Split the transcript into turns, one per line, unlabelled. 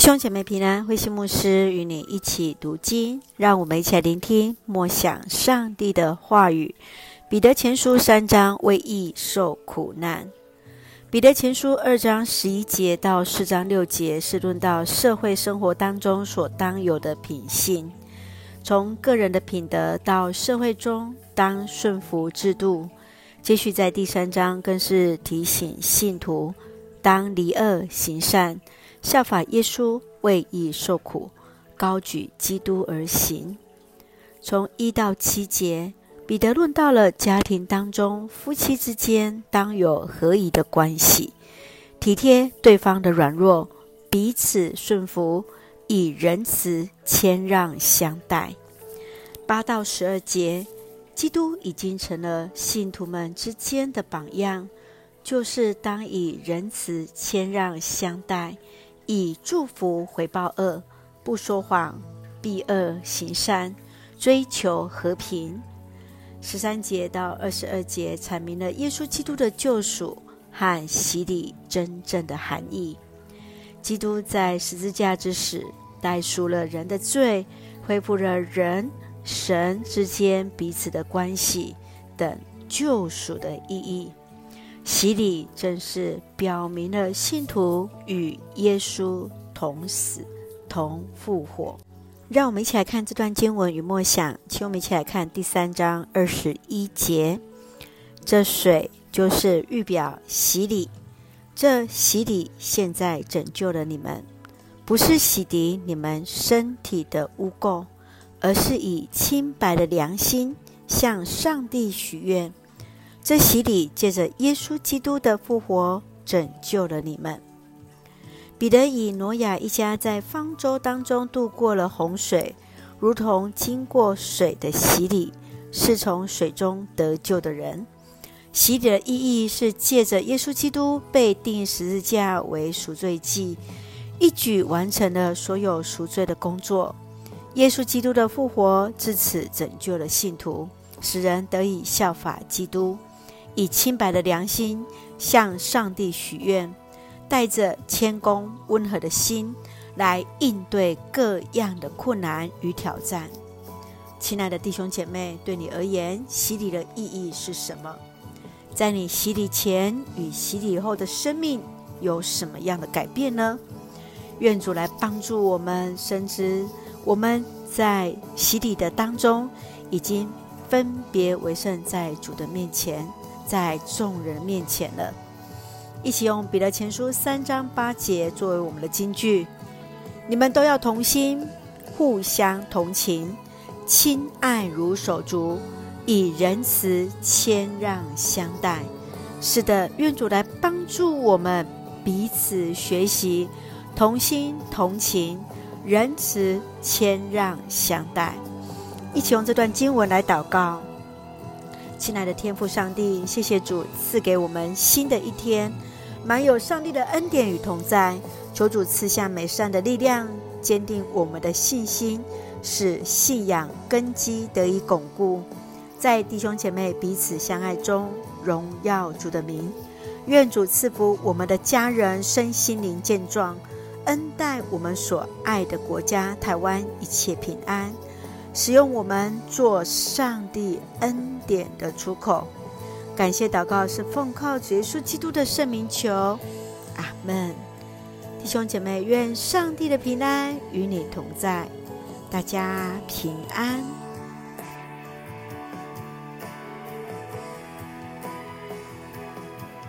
兄姐妹平安，慧馨牧师与你一起读经，让我们一起来聆听默想上帝的话语。彼得前书三章为义受苦难。彼得前书二章十一节到四章六节是论到社会生活当中所当有的品性，从个人的品德到社会中当顺服制度。接续在第三章更是提醒信徒当离恶行善。效法耶稣为义受苦，高举基督而行。从一到七节，彼得论到了家庭当中夫妻之间当有合宜的关系，体贴对方的软弱，彼此顺服，以仁慈谦让相待。八到十二节，基督已经成了信徒们之间的榜样，就是当以仁慈谦让相待。以祝福回报恶，不说谎，避恶行善，追求和平。十三节到二十二节阐明了耶稣基督的救赎和洗礼真正的含义。基督在十字架之时，代赎了人的罪，恢复了人神之间彼此的关系等救赎的意义。洗礼正是表明了信徒与耶稣同死同复活。让我们一起来看这段经文与默想，请我们一起来看第三章二十一节。这水就是预表洗礼，这洗礼现在拯救了你们，不是洗涤你们身体的污垢，而是以清白的良心向上帝许愿。这洗礼借着耶稣基督的复活拯救了你们。彼得以挪亚一家在方舟当中度过了洪水，如同经过水的洗礼，是从水中得救的人。洗礼的意义是借着耶稣基督被钉十字架为赎罪祭，一举完成了所有赎罪的工作。耶稣基督的复活至此拯救了信徒，使人得以效法基督。以清白的良心向上帝许愿，带着谦恭温和的心来应对各样的困难与挑战。亲爱的弟兄姐妹，对你而言，洗礼的意义是什么？在你洗礼前与洗礼后的生命有什么样的改变呢？愿主来帮助我们，深知我们在洗礼的当中已经分别为圣，在主的面前。在众人面前了，一起用彼得前书三章八节作为我们的金句。你们都要同心，互相同情，亲爱如手足，以仁慈谦让相待。是的，愿主来帮助我们彼此学习，同心同情，仁慈谦让相待。一起用这段经文来祷告。亲爱的天父上帝，谢谢主赐给我们新的一天，满有上帝的恩典与同在。求主赐下美善的力量，坚定我们的信心，使信仰根基得以巩固。在弟兄姐妹彼此相爱中，荣耀主的名。愿主赐福我们的家人身心灵健壮，恩待我们所爱的国家台湾一切平安。使用我们做上帝恩典的出口，感谢祷告是奉靠主耶稣基督的圣名求，阿门。弟兄姐妹，愿上帝的平安与你同在，大家平安。